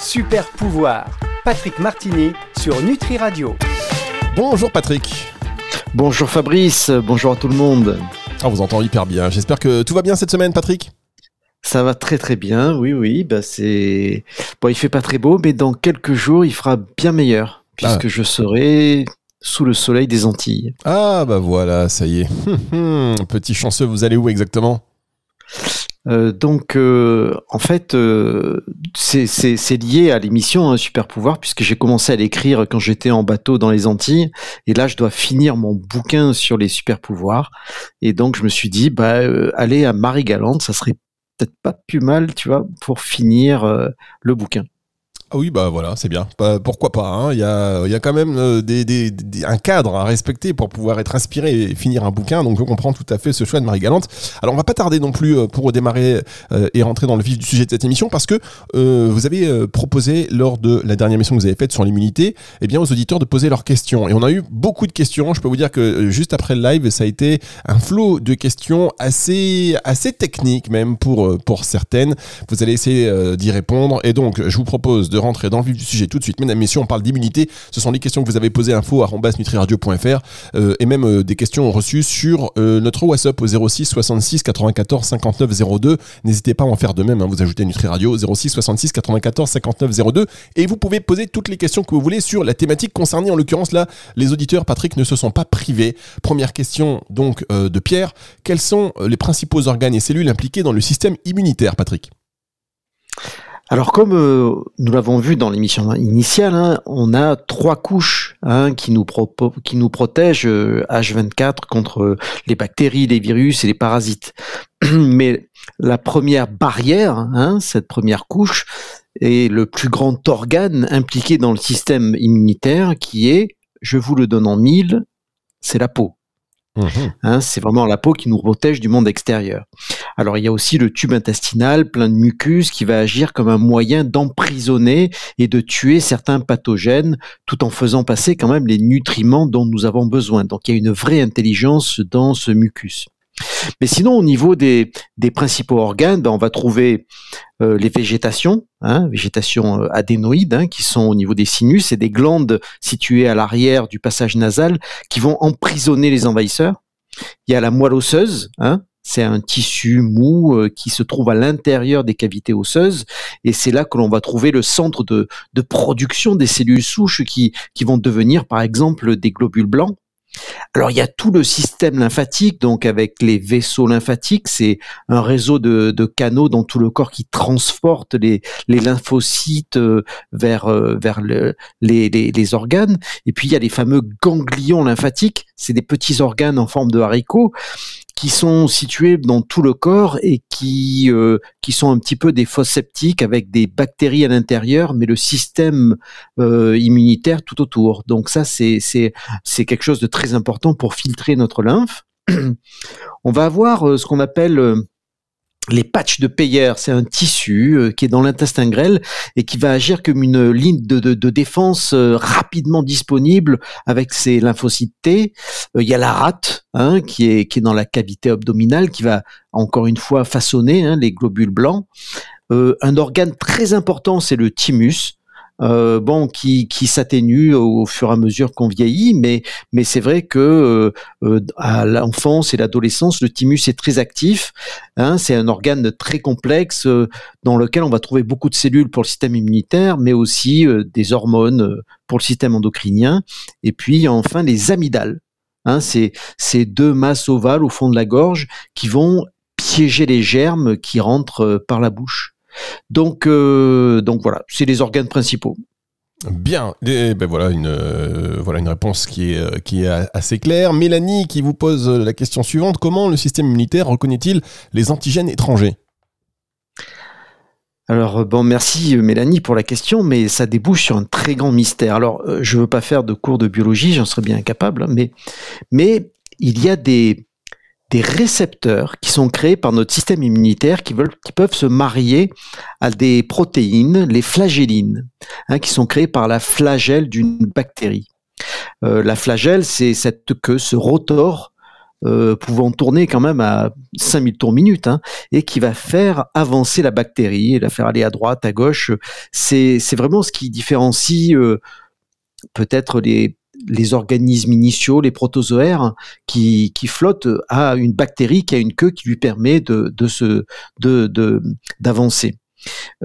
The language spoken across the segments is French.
Super pouvoir. Patrick Martini sur Nutri Radio. Bonjour Patrick. Bonjour Fabrice, bonjour à tout le monde. Ah, on vous entend hyper bien. J'espère que tout va bien cette semaine, Patrick. Ça va très très bien, oui oui. Bah c'est bon, il fait pas très beau, mais dans quelques jours, il fera bien meilleur puisque ah. je serai sous le soleil des Antilles. Ah bah voilà, ça y est. Hum, hum. Petit chanceux, vous allez où exactement? Euh, donc, euh, en fait, euh, c'est lié à l'émission hein, Super Pouvoir, puisque j'ai commencé à l'écrire quand j'étais en bateau dans les Antilles, et là, je dois finir mon bouquin sur les super pouvoirs. Et donc, je me suis dit, bah, aller à Marie-Galante, ça serait peut-être pas plus mal, tu vois, pour finir le bouquin. Ah oui, bah voilà, c'est bien. Bah, pourquoi pas hein. Il y, a, y a quand même euh, des, un cadre à respecter pour pouvoir être inspiré et finir un bouquin. Donc je comprends tout à fait ce choix de Marie Galante. Alors on va pas tarder non plus euh, pour démarrer euh, et rentrer dans le vif du sujet de cette émission parce que vous avez proposé lors de la dernière émission que vous avez faite sur l'immunité, eh bien aux auditeurs de poser leurs questions. Et on a eu beaucoup de questions. Je peux vous dire que juste après le live, ça a été un flot de questions assez assez techniques même pour pour certaines. Vous allez essayer d'y répondre. Et donc je vous propose de rentrer dans le vif du sujet tout de suite. Mesdames, messieurs, on parle d'immunité. Ce sont les questions que vous avez posées info à euh, et même euh, des questions reçues sur euh, notre WhatsApp au 06 66 94 59 02. N'hésitez pas à en faire de même. Hein, vous ajoutez NutriRadio 06 66 94 59 02 et vous pouvez poser toutes les questions que vous voulez sur la thématique concernée. En l'occurrence, là, les auditeurs, Patrick, ne se sont pas privés. Première question donc de Pierre. Quels sont les principaux organes et cellules impliqués dans le système immunitaire, Patrick? Alors comme euh, nous l'avons vu dans l'émission initiale, hein, on a trois couches hein, qui, nous qui nous protègent H24 euh, contre les bactéries, les virus et les parasites. Mais la première barrière, hein, cette première couche, est le plus grand organe impliqué dans le système immunitaire qui est, je vous le donne en mille, c'est la peau. Hein, c'est vraiment la peau qui nous protège du monde extérieur. Alors il y a aussi le tube intestinal plein de mucus qui va agir comme un moyen d'emprisonner et de tuer certains pathogènes tout en faisant passer quand même les nutriments dont nous avons besoin. Donc il y a une vraie intelligence dans ce mucus. Mais sinon, au niveau des, principaux organes, ben, on va trouver euh, les végétations, hein, végétations euh, adénoïdes, hein, qui sont au niveau des sinus, et des glandes situées à l'arrière du passage nasal qui vont emprisonner les envahisseurs. Il y a la moelle osseuse, hein, c'est un tissu mou euh, qui se trouve à l'intérieur des cavités osseuses, et c'est là que l'on va trouver le centre de, production des cellules souches qui, qui vont devenir, par exemple, des globules blancs. Alors il y a tout le système lymphatique, donc avec les vaisseaux lymphatiques, c'est un réseau de, canaux dans tout le corps qui transporte les, lymphocytes euh, vers, euh, vers les, les, organes. Et puis il y a les fameux ganglions lymphatiques, c'est des petits organes en forme de haricots qui sont situés dans tout le corps et qui euh, qui sont un petit peu des fosses septiques avec des bactéries à l'intérieur, mais le système euh, immunitaire tout autour. Donc ça, c'est c'est quelque chose de très important pour filtrer notre lymphe. On va avoir euh, ce qu'on appelle les patchs de Peyer, c'est un tissu euh, qui est dans l'intestin grêle et qui va agir comme une ligne de, défense euh, rapidement disponible avec ses lymphocytes T. Euh, il y a la rate hein, qui, est, qui est dans la cavité abdominale qui va encore une fois façonner hein, les globules blancs. un organe très important, c'est le thymus. Euh, bon, qui, qui s'atténue au, fur et à mesure qu'on vieillit, mais, mais c'est vrai que euh, euh, à l'enfance et l'adolescence, le thymus est très actif. Hein, c'est un organe très complexe dans lequel on va trouver beaucoup de cellules pour le système immunitaire, mais aussi des hormones pour le système endocrinien. Et puis enfin les amygdales. Hein, c'est ces deux masses ovales au fond de la gorge qui vont piéger les germes qui rentrent par la bouche. Donc, euh, donc voilà, c'est les organes principaux. Bien, ben voilà une euh, voilà une réponse qui est euh, qui est assez claire. Mélanie qui vous pose la question suivante comment le système immunitaire reconnaît-il les antigènes étrangers? Alors bon, merci Mélanie pour la question, mais ça débouche sur un très grand mystère. Alors, je veux pas faire de cours de biologie, j'en serais bien incapable, hein, mais mais il y a des des récepteurs qui sont créés par notre système immunitaire qui, peuvent se marier à des protéines, les flagellines, hein, qui sont créées par la flagelle d'une bactérie. Euh, la flagelle, c'est cette queue, ce rotor euh, pouvant tourner quand même à 5000 tours minute, hein, et qui va faire avancer la bactérie, et la faire aller à droite, à gauche. C'est vraiment ce qui différencie euh, peut-être les, les organismes initiaux, les protozoaires, qui, flottent à une bactérie qui a une queue qui lui permet de, se, d'avancer.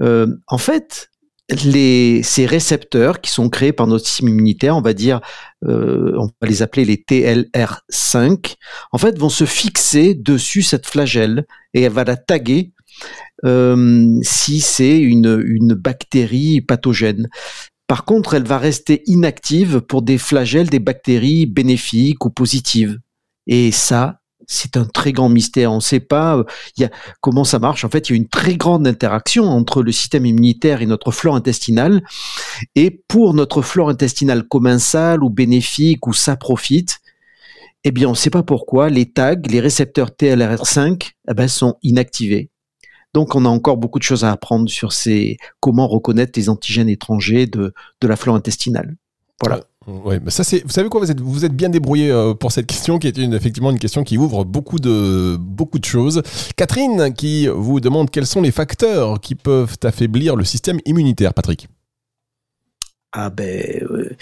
Euh, en fait, ces récepteurs qui sont créés par notre système immunitaire, on va dire, euh, on va les appeler les TLR5, en fait, vont se fixer dessus cette flagelle et elle va la taguer euh, si c'est une bactérie pathogène. Par contre, elle va rester inactive pour des flagelles, des bactéries bénéfiques ou positives. Et ça, c'est un très grand mystère. On ne sait pas euh, comment ça marche. En fait, il y a une très grande interaction entre le système immunitaire et notre flore intestinale. Et pour notre flore intestinale commensale ou bénéfique ou ça profite, eh bien, on ne sait pas pourquoi les tags, les récepteurs TLR5, eh ben, sont inactivés. Donc, on a encore beaucoup de choses à apprendre sur ces, comment reconnaître les antigènes étrangers de, de la flore intestinale. Voilà. Ouais, mais ça c'est. Vous savez quoi Vous êtes, vous êtes bien débrouillé euh, pour cette question, qui est une, effectivement une question qui ouvre beaucoup de beaucoup de choses. Catherine, qui vous demande quels sont les facteurs qui peuvent affaiblir le système immunitaire, Patrick? Ah ben, euh,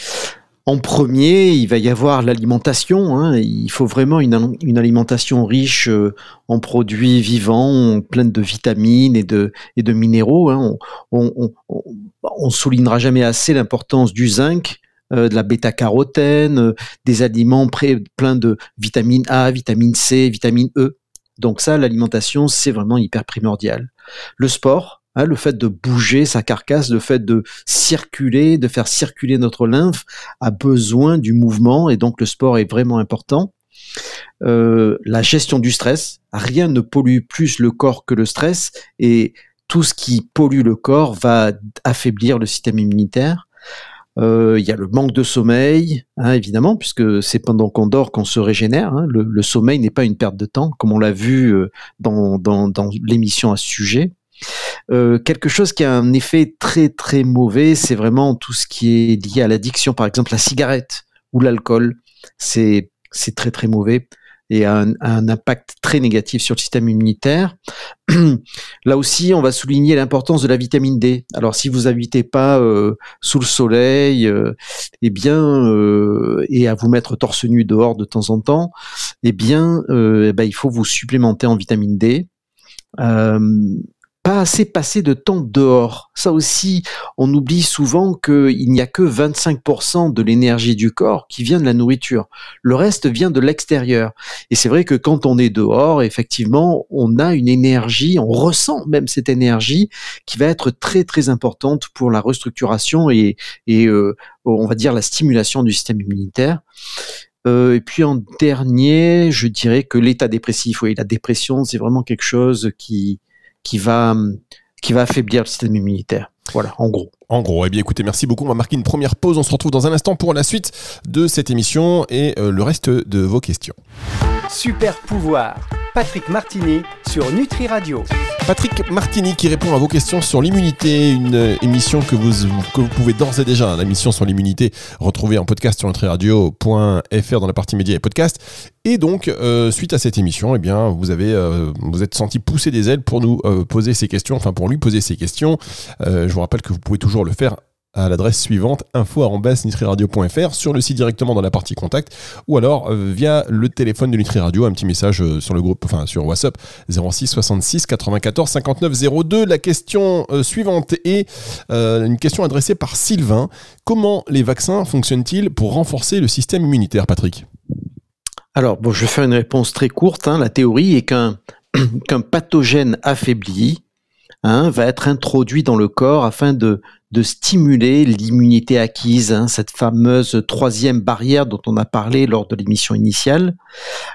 en premier, il va y avoir l'alimentation. Hein. Il faut vraiment une, alimentation riche euh, en produits vivants, pleine de vitamines et de, minéraux. Hein. On, on soulignera jamais assez l'importance du zinc euh, de la bêta-carotène, euh, des aliments pleins de vitamine A, vitamine C, vitamine E. Donc ça, l'alimentation, c'est vraiment hyper primordial. Le sport, hein, le fait de bouger sa carcasse, le fait de circuler, de faire circuler notre lymphe, a besoin du mouvement et donc le sport est vraiment important. Euh, la gestion du stress, rien ne pollue plus le corps que le stress et tout ce qui pollue le corps va affaiblir le système immunitaire. Euh, il y a le manque de sommeil, hein, évidemment, puisque c'est pendant qu'on dort qu'on se régénère. Hein. Le, sommeil n'est pas une perte de temps, comme on l'a vu euh, dans, l'émission à ce sujet. Euh, quelque chose qui a un effet très très mauvais, c'est vraiment tout ce qui est lié à l'addiction, par exemple la cigarette ou l'alcool. C'est très très mauvais et a un, impact très négatif sur le système immunitaire. Là aussi, on va souligner l'importance de la vitamine D. Alors, si vous n'habitez pas euh, sous le soleil, euh, eh bien, et à vous mettre torse nu dehors de temps en temps, eh bien, eh ben, il faut vous supplémenter en vitamine D pas assez passé de temps dehors. Ça aussi, on oublie souvent qu'il n'y a que 25% de l'énergie du corps qui vient de la nourriture. Le reste vient de l'extérieur. Et c'est vrai que quand on est dehors, effectivement, on a une énergie, on ressent même cette énergie qui va être très très importante pour la restructuration et, euh, on va dire la stimulation du système immunitaire. Euh, et puis en dernier, je dirais que l'état dépressif, oui, la dépression, c'est vraiment quelque chose qui, qui va, qui va affaiblir le système immunitaire. Voilà, en gros. En gros, eh bien écoutez, merci beaucoup. On va marquer une première pause. On se retrouve dans un instant pour la suite de cette émission et euh, le reste de vos questions. Super pouvoir. Patrick Martini sur Nutri Radio. Patrick Martini qui répond à vos questions sur l'immunité, une émission que vous, que vous pouvez d'ores et déjà, l'émission sur l'immunité, retrouver en podcast sur nutriradio.fr dans la partie médias et podcast. Et donc, euh, suite à cette émission, eh bien, vous avez, euh, vous êtes senti pousser des ailes pour nous euh, poser ces questions, enfin pour lui poser ces questions. je vous rappelle que vous pouvez toujours le faire à l'adresse suivante info@nutriradio.fr sur le site directement dans la partie contact ou alors euh, via le téléphone de Nutri Radio un petit message euh, sur le groupe enfin sur WhatsApp 06 66 94 59 02 la question euh, suivante est une question adressée par Sylvain. Comment les vaccins fonctionnent-ils pour renforcer le système immunitaire Patrick? Alors bon je vais faire une réponse très courte hein. la théorie est qu'un qu'un pathogène affaibli Hein, va être introduit dans le corps afin de, de stimuler l'immunité acquise, hein, cette fameuse troisième barrière dont on a parlé lors de l'émission initiale.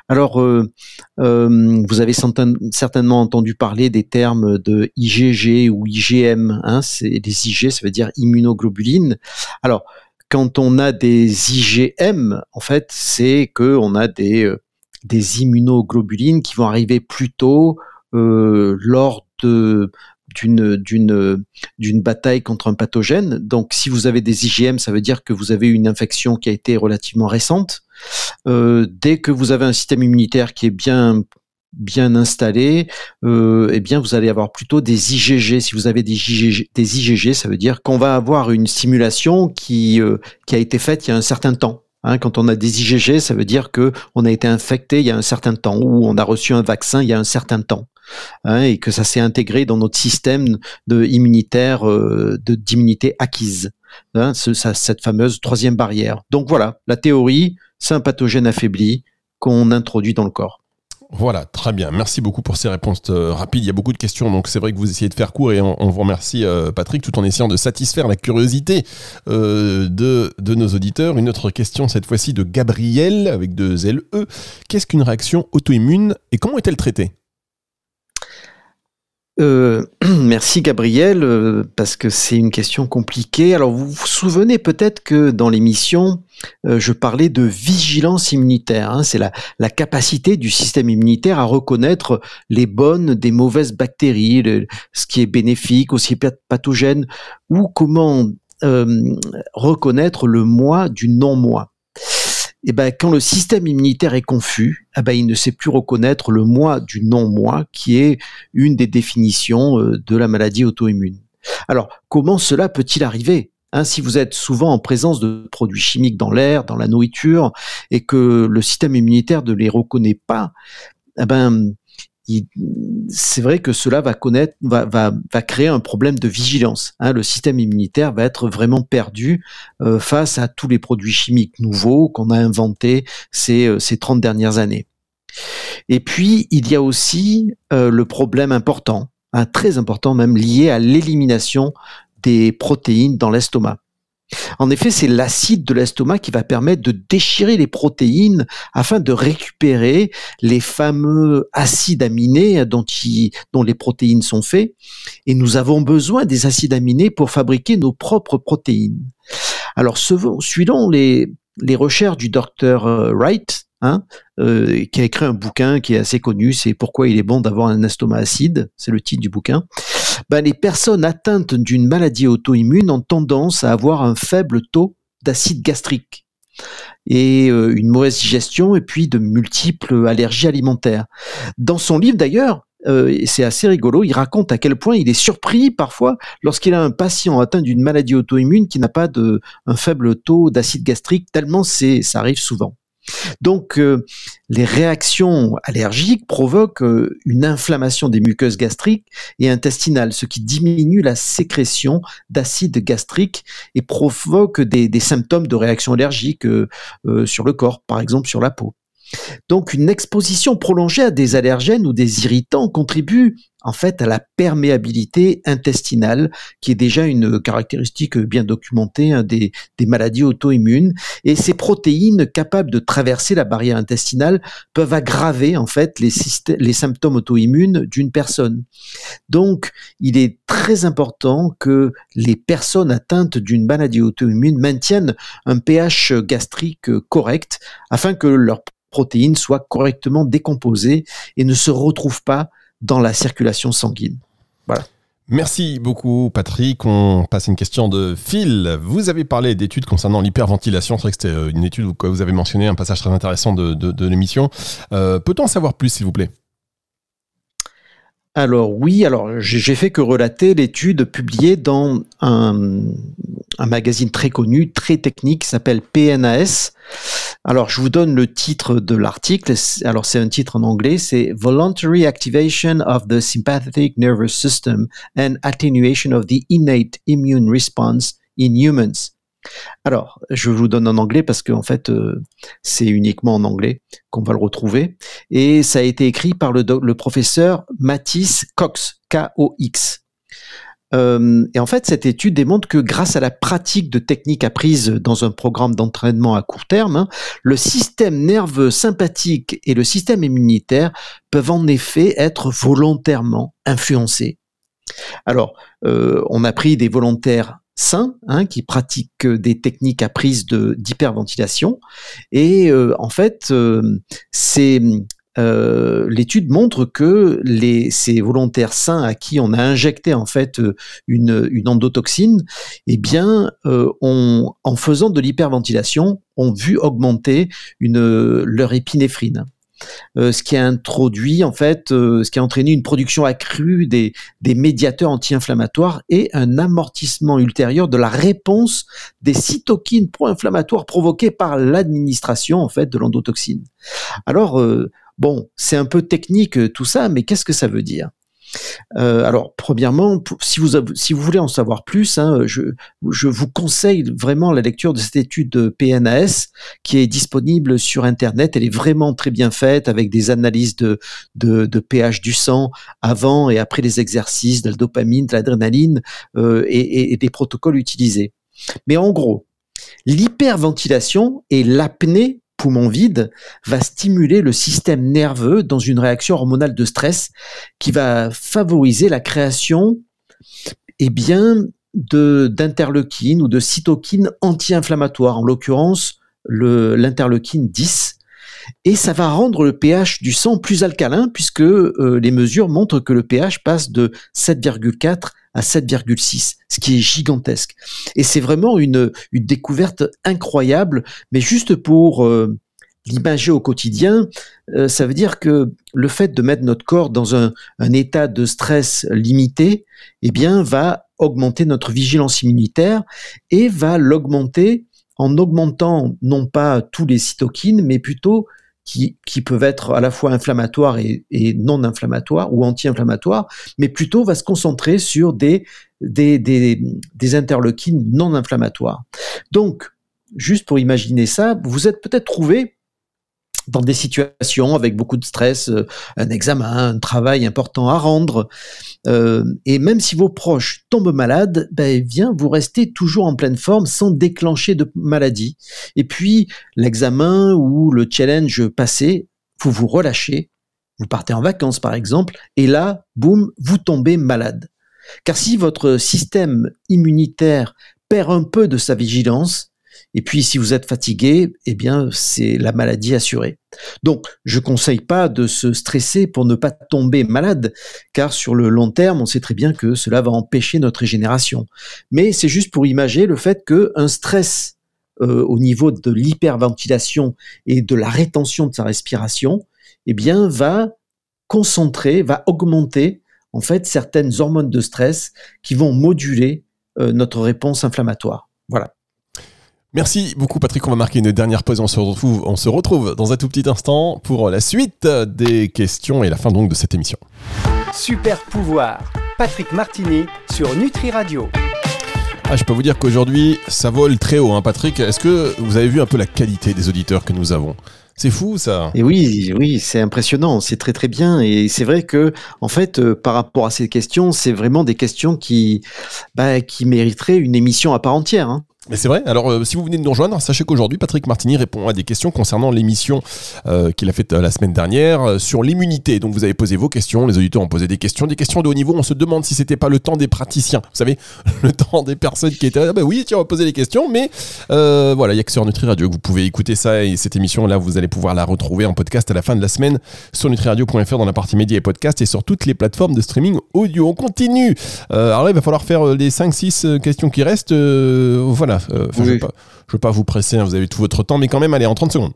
Alors, euh, euh, vous avez certainement entendu parler des termes de IgG ou IgM. Hein, c'est les IG, ça veut dire immunoglobulines. Alors, quand on a des IgM, en fait, c'est que on a des euh, des immunoglobulines qui vont arriver plus tôt lors de d'une bataille contre un pathogène. Donc, si vous avez des IgM, ça veut dire que vous avez une infection qui a été relativement récente. Euh, dès que vous avez un système immunitaire qui est bien installé, euh, eh bien vous allez avoir plutôt des IgG. Si vous avez des IgG, ça veut dire qu'on va avoir une simulation qui euh, qui a été faite il y a un certain temps. Hein, quand on a des IgG, ça veut dire que on a été infecté il y a un certain temps ou on a reçu un vaccin il y a un certain temps. Hein, et que ça s'est intégré dans notre système de immunitaire euh, d'immunité acquise, hein, cette fameuse troisième barrière. Donc voilà, la théorie, c'est un pathogène affaibli qu'on introduit dans le corps. Voilà, très bien. Merci beaucoup pour ces réponses euh, rapides. Il y a beaucoup de questions, donc c'est vrai que vous essayez de faire court et on, vous remercie, euh, Patrick, tout en essayant de satisfaire la curiosité de, de, nos auditeurs. Une autre question, cette fois-ci de Gabriel, avec deux LE. Qu'est-ce qu'une réaction auto-immune et comment est-elle traitée? Euh, merci Gabriel, euh, parce que c'est une question compliquée. Alors vous vous souvenez peut-être que dans l'émission, euh, je parlais de vigilance immunitaire. Hein. c'est la, capacité du système immunitaire à reconnaître les bonnes des mauvaises bactéries, ce qui est bénéfique, aussi pathogène, ou comment reconnaître le moi du non-moi eh ben, quand le système immunitaire est confus, eh ben, il ne sait plus reconnaître le moi du non-moi, qui est une des définitions euh, de la maladie auto-immune. Alors, comment cela peut-il arriver hein, si vous êtes souvent en présence de produits chimiques dans l'air, dans la nourriture, et que le système immunitaire ne les reconnaît pas, eh ben, c'est vrai que cela va connaître, va, créer un problème de vigilance. Hein. Le système immunitaire va être vraiment perdu euh, face à tous les produits chimiques nouveaux qu'on a inventés ces, euh, ces 30 dernières années. Et puis, il y a aussi euh, le problème important, hein, très important même, lié à l'élimination des protéines dans l'estomac. En effet, c'est l'acide de l'estomac qui va permettre de déchirer les protéines afin de récupérer les fameux acides aminés dont, dont les protéines sont faits. Et nous avons besoin des acides aminés pour fabriquer nos propres protéines. Alors, les, les recherches du docteur euh, Wright, Hein, euh, qui a écrit un bouquin qui est assez connu, c'est Pourquoi il est bon d'avoir un estomac acide, c'est le titre du bouquin. Ben, les personnes atteintes d'une maladie auto-immune ont tendance à avoir un faible taux d'acide gastrique et euh, une mauvaise digestion et puis de multiples allergies alimentaires. Dans son livre d'ailleurs, euh, c'est assez rigolo, il raconte à quel point il est surpris parfois lorsqu'il a un patient atteint d'une maladie auto-immune qui n'a pas de, un faible taux d'acide gastrique, tellement c'est, ça arrive souvent. Donc, euh, les réactions allergiques provoquent euh, une inflammation des muqueuses gastriques et intestinales, ce qui diminue la sécrétion d'acide gastrique et provoque des, symptômes de réaction allergique euh, sur le corps, par exemple sur la peau. Donc une exposition prolongée à des allergènes ou des irritants contribue en fait à la perméabilité intestinale, qui est déjà une caractéristique bien documentée hein, des, maladies auto-immunes. Et ces protéines capables de traverser la barrière intestinale peuvent aggraver en fait les, les symptômes auto-immunes d'une personne. Donc il est très important que les personnes atteintes d'une maladie auto-immune maintiennent un pH gastrique correct afin que leur protéines soient correctement décomposées et ne se retrouvent pas dans la circulation sanguine. Voilà. Merci beaucoup Patrick. On passe à une question de Phil. Vous avez parlé d'études concernant l'hyperventilation. C'est vrai que c'était euh, une étude où vous avez mentionné un passage très intéressant de, l'émission. Euh, peut-on en savoir plus s'il vous plaît? Alors oui, alors j'ai fait que relater l'étude publiée dans un, magazine très connu, très technique, qui s'appelle PNAS. Alors je vous donne le titre de l'article. Alors c'est un titre en anglais, c'est Voluntary Activation of the Sympathetic Nervous System and Attenuation of the Innate Immune Response in Humans. Alors, je vous donne en anglais parce qu'en fait, euh, c'est uniquement en anglais qu'on va le retrouver. Et ça a été écrit par le, professeur Matisse Cox, K-O-X. Euh, et en fait, cette étude démontre que grâce à la pratique de techniques apprises dans un programme d'entraînement à court terme, hein, le système nerveux sympathique et le système immunitaire peuvent en effet être volontairement influencés. Alors, euh, on a pris des volontaires sains hein, qui pratiquent des techniques apprises d'hyperventilation et euh, en fait euh, ces euh, l'étude montre que ces volontaires sains à qui on a injecté en fait une, une endotoxine, eh bien, euh, en faisant de l'hyperventilation, ont vu augmenter leur épinéphrine. Euh, ce qui a introduit en fait, euh, ce qui a entraîné une production accrue des, médiateurs anti-inflammatoires et un amortissement ultérieur de la réponse des cytokines pro-inflammatoires provoquées par l'administration en fait de l'endotoxine. Alors euh, bon, c'est un peu technique tout ça, mais qu'est-ce que ça veut dire? Euh, alors, premièrement, si vous, si vous voulez en savoir plus, hein, je, je, vous conseille vraiment la lecture de cette étude de PNAS qui est disponible sur Internet. Elle est vraiment très bien faite avec des analyses de, de, de pH du sang avant et après les exercices, de la dopamine, de l'adrénaline euh, et, et des protocoles utilisés. Mais en gros, l'hyperventilation et l'apnée poumon vide va stimuler le système nerveux dans une réaction hormonale de stress qui va favoriser la création eh bien, de, d'interleukines ou de cytokines anti-inflammatoires, en l'occurrence l'interleukine 10. Et ça va rendre le pH du sang plus alcalin puisque euh, les mesures montrent que le pH passe de 7,4 à 7,6, ce qui est gigantesque. Et c'est vraiment une, découverte incroyable, mais juste pour euh, l'imager au quotidien, euh, ça veut dire que le fait de mettre notre corps dans un, un état de stress limité, eh bien, va augmenter notre vigilance immunitaire et va l'augmenter en augmentant non pas tous les cytokines, mais plutôt qui, peuvent être à la fois inflammatoires et, non inflammatoires ou anti-inflammatoires, mais plutôt va se concentrer sur des, des interleukines non inflammatoires. Donc, juste pour imaginer ça, vous êtes peut-être trouvé dans des situations avec beaucoup de stress, euh, un examen, un travail important à rendre. Euh, et même si vos proches tombent malades, ben, bien, vous restez toujours en pleine forme sans déclencher de maladie. Et puis, l'examen ou le challenge passé, vous vous relâchez, vous partez en vacances par exemple, et là, boum, vous tombez malade. Car si votre système immunitaire perd un peu de sa vigilance, et puis, si vous êtes fatigué, eh bien, c'est la maladie assurée. Donc, je conseille pas de se stresser pour ne pas tomber malade, car sur le long terme, on sait très bien que cela va empêcher notre régénération. Mais c'est juste pour imager le fait qu'un stress euh, au niveau de l'hyperventilation et de la rétention de sa respiration, eh bien, va concentrer, va augmenter en fait certaines hormones de stress qui vont moduler euh, notre réponse inflammatoire. Merci beaucoup Patrick, on va marquer une dernière pause, on se retrouve, on se retrouve dans un tout petit instant pour la suite des questions et la fin donc de cette émission. Super pouvoir, Patrick Martini sur Nutri Radio. Ah, je peux vous dire qu'aujourd'hui, ça vole très haut, hein, Patrick. Est-ce que vous avez vu un peu la qualité des auditeurs que nous avons? C'est fou ça. Et oui, oui, c'est impressionnant, c'est très très bien. Et c'est vrai que, en fait, euh, par rapport à ces questions, c'est vraiment des questions qui, bah, qui mériteraient une émission à part entière. Hein. Mais c'est vrai. Alors, euh, si vous venez de nous rejoindre, sachez qu'aujourd'hui, Patrick Martini répond à des questions concernant l'émission euh, qu'il a faite euh, la semaine dernière sur l'immunité. Donc, vous avez posé vos questions, les auditeurs ont posé des questions, des questions de haut niveau. On se demande si c'était pas le temps des praticiens. Vous savez, le temps des personnes qui étaient là. Ah bah oui, tiens, on va poser les questions. Mais voilà, il y a que sur Nutri Radio que vous pouvez écouter ça. Et cette émission-là, vous allez pouvoir la retrouver en podcast à la fin de la semaine sur nutriradio.fr dans la partie médias et podcast et sur toutes les plateformes de streaming audio. On continue. alors là, il va falloir faire les 5-6 questions qui restent. voilà euh, je ne veux, pas vous presser, hein, vous avez tout votre temps, mais quand même, allez, en 30 secondes.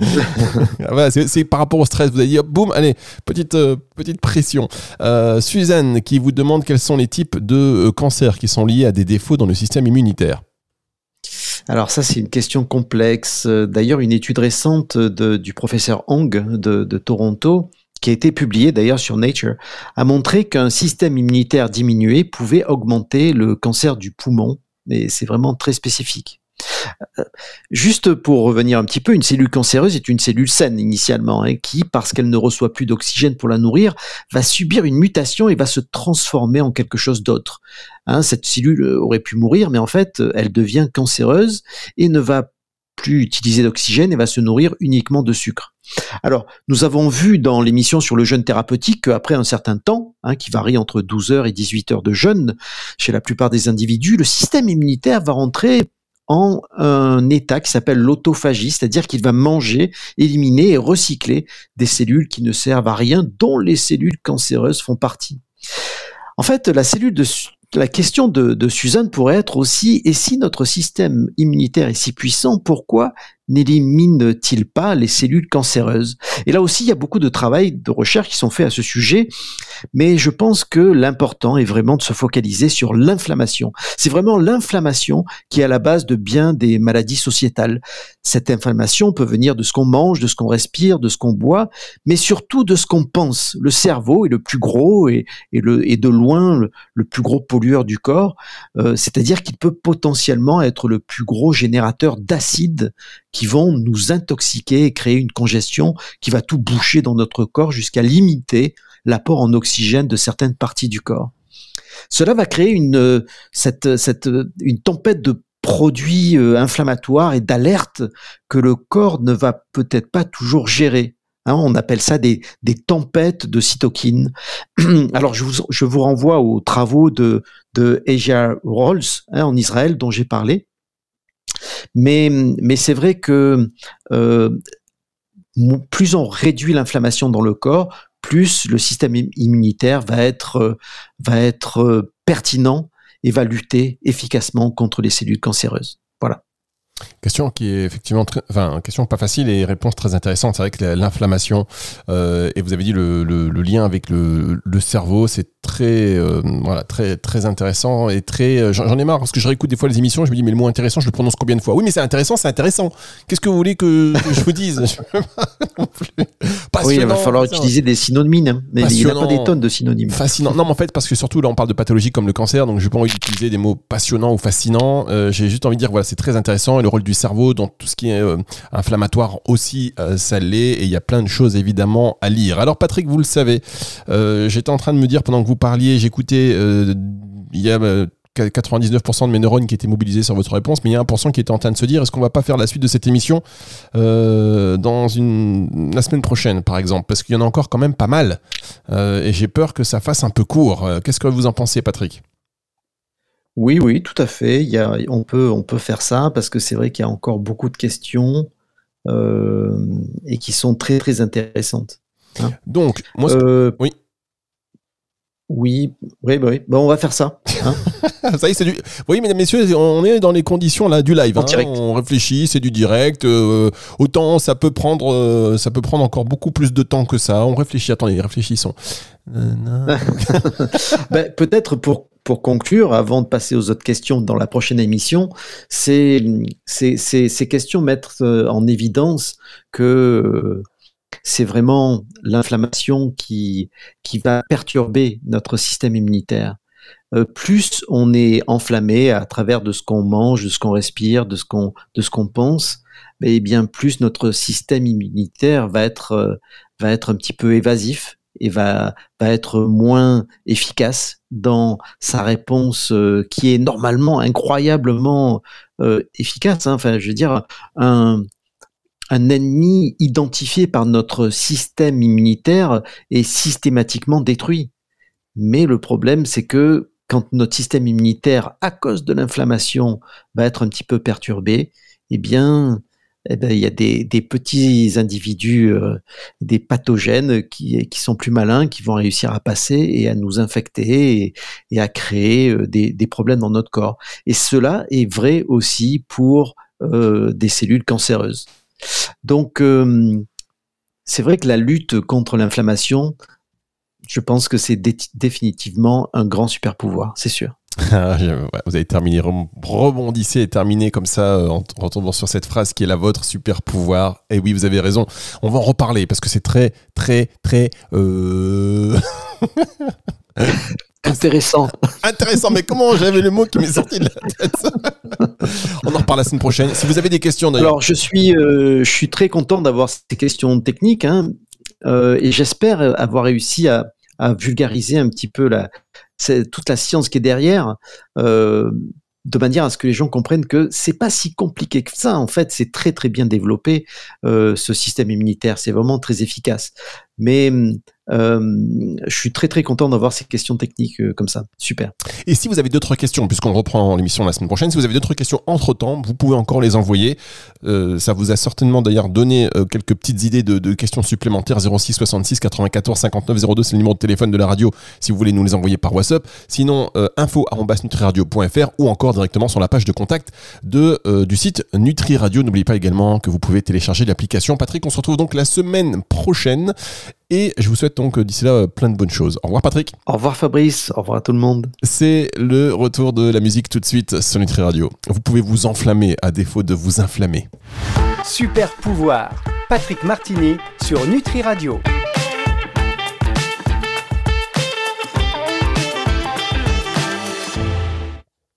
c'est par rapport au stress, vous avez dit, boum, allez, petite, euh, petite pression. Euh, Suzanne qui vous demande quels sont les types de cancers qui sont liés à des défauts dans le système immunitaire. Alors ça, c'est une question complexe. D'ailleurs, une étude récente du professeur Hong de, de Toronto qui a été publiée d'ailleurs sur Nature, a montré qu'un système immunitaire diminué pouvait augmenter le cancer du poumon mais c'est vraiment très spécifique. Euh, juste pour revenir un petit peu, une cellule cancéreuse est une cellule saine initialement, hein, qui, parce qu'elle ne reçoit plus d'oxygène pour la nourrir, va subir une mutation et va se transformer en quelque chose d'autre. Hein, cette cellule aurait pu mourir, mais en fait, elle devient cancéreuse et ne va plus utiliser d'oxygène et va se nourrir uniquement de sucre. Alors, nous avons vu dans l'émission sur le jeûne thérapeutique qu'après un certain temps, hein, qui varie entre 12 heures et 18 heures de jeûne chez la plupart des individus, le système immunitaire va rentrer en un état qui s'appelle l'autophagie, c'est-à-dire qu'il va manger, éliminer et recycler des cellules qui ne servent à rien, dont les cellules cancéreuses font partie. En fait, la cellule de la question de, Suzanne pourrait être aussi, et si notre système immunitaire est si puissant, pourquoi n'élimine-t-il pas les cellules cancéreuses? Et là aussi, il y a beaucoup de travail, de recherche qui sont faits à ce sujet, mais je pense que l'important est vraiment de se focaliser sur l'inflammation. C'est vraiment l'inflammation qui est à la base de bien des maladies sociétales. Cette inflammation peut venir de ce qu'on mange, de ce qu'on respire, de ce qu'on boit, mais surtout de ce qu'on pense. Le cerveau est le plus gros et de loin le, plus gros pollueur du corps, euh, c'est-à-dire qu'il peut potentiellement être le plus gros générateur d'acide qui vont nous intoxiquer et créer une congestion qui va tout boucher dans notre corps jusqu'à limiter l'apport en oxygène de certaines parties du corps. Cela va créer une, cette, cette, une tempête de produits euh, inflammatoires et d'alertes que le corps ne va peut-être pas toujours gérer. Hein, on appelle ça des, tempêtes de cytokines. Alors, je vous, renvoie aux travaux de, de Asia Rolls hein, en Israël, dont j'ai parlé, mais, c'est vrai que euh, plus on réduit l'inflammation dans le corps, plus le système immunitaire va être, euh, va être euh, pertinent et va lutter efficacement contre les cellules cancéreuses. Voilà. Question qui est effectivement très, enfin, question pas facile et réponse très intéressante. C'est vrai que l'inflammation, euh, et vous avez dit le, lien avec le, cerveau, c'est très, euh, voilà, très, très intéressant et très. Euh, j'en ai marre parce que je réécoute des fois les émissions, je me dis, mais le mot intéressant, je le prononce combien de fois? Oui, mais c'est intéressant, c'est intéressant. Qu'est-ce que vous voulez que, je vous dise? Oui, il va falloir utiliser des synonymes, hein. mais il n'y a pas des tonnes de synonymes. Fascinant. Non, mais en fait, parce que surtout là, on parle de pathologie comme le cancer, donc je n'ai pas envie d'utiliser des mots passionnants ou fascinants. J'ai juste envie de dire, voilà, c'est très intéressant et le rôle du cerveau dans tout ce qui est euh, inflammatoire aussi, euh, ça l'est. Et il y a plein de choses évidemment à lire. Alors Patrick, vous le savez, euh, j'étais en train de me dire pendant que vous parliez, j'écoutais, il y a 99% de mes neurones qui étaient mobilisés sur votre réponse, mais il y a 1% qui était en train de se dire est-ce qu'on va pas faire la suite de cette émission dans une, la semaine prochaine, par exemple? Parce qu'il y en a encore quand même pas mal. et j'ai peur que ça fasse un peu court. Qu'est-ce que vous en pensez, Patrick? Oui, oui, tout à fait. Il y a, on, peut, on peut faire ça parce que c'est vrai qu'il y a encore beaucoup de questions euh, et qui sont très très intéressantes. Hein. Donc, moi, euh, oui. Oui, oui, bah oui. Bon, on va faire ça. Hein. ça y est, c'est du. Oui, mesdames, messieurs, on est dans les conditions là du live. Hein. On réfléchit, c'est du direct. Euh, autant ça peut prendre, ça peut prendre encore beaucoup plus de temps que ça. On réfléchit. Attendez, réfléchissons. ben, peut-être pour pour conclure, avant de passer aux autres questions dans la prochaine émission, c'est ces questions mettre euh, en évidence que euh, c'est vraiment l'inflammation qui, qui va perturber notre système immunitaire. Euh, plus on est enflammé à travers de ce qu'on mange, de ce qu'on respire, de ce qu'on de ce qu'on pense, et eh bien plus notre système immunitaire va être va être un petit peu évasif et va, va être moins efficace dans sa réponse euh, qui est normalement incroyablement euh, efficace. Hein. Enfin, je veux dire, un, un ennemi identifié par notre système immunitaire est systématiquement détruit. Mais le problème, c'est que quand notre système immunitaire, à cause de l'inflammation, va être un petit peu perturbé, eh bien, eh ben, il y a des, petits individus, euh, des pathogènes qui, sont plus malins, qui vont réussir à passer et à nous infecter et, à créer euh, des, des, problèmes dans notre corps. Et cela est vrai aussi pour euh, des cellules cancéreuses. Donc, euh, c'est vrai que la lutte contre l'inflammation, je pense que c'est définitivement un grand super pouvoir, c'est sûr. Ah, vous avez terminé, rebondissez et terminez comme ça euh, en retombant sur cette phrase qui est la vôtre, super pouvoir. Et oui, vous avez raison. On va en reparler parce que c'est très, très, très. Euh... Intéressant. Intéressant, mais comment j'avais le mot qui m'est sorti de la tête? On en reparle la semaine prochaine. Si vous avez des questions d'ailleurs. Alors, je suis, euh, je suis très content d'avoir ces questions techniques hein, euh, et j'espère avoir réussi à, à vulgariser un petit peu la, toute la science qui est derrière, euh, de manière à ce que les gens comprennent que c'est pas si compliqué que ça. En fait, c'est très très bien développé euh, ce système immunitaire. C'est vraiment très efficace. Mais je suis très très content d'avoir ces questions techniques comme ça. Super. Et si vous avez d'autres questions, puisqu'on reprend l'émission la semaine prochaine, si vous avez d'autres questions entre temps, vous pouvez encore les envoyer. ça vous a certainement d'ailleurs donné quelques petites idées de, questions supplémentaires 06 66 94 59 02, c'est le numéro de téléphone de la radio si vous voulez nous les envoyer par WhatsApp. Sinon, euh, info.nutriradio.fr ou encore directement sur la page de contact de, euh, du site Nutri Radio. N'oubliez pas également que vous pouvez télécharger l'application. Patrick, on se retrouve donc la semaine prochaine. Et je vous souhaite donc d'ici là plein de bonnes choses. Au revoir Patrick. Au revoir Fabrice. Au revoir à tout le monde. C'est le retour de la musique tout de suite sur Nutri Radio. Vous pouvez vous enflammer à défaut de vous inflammer. Super pouvoir. Patrick Martini sur Nutri Radio.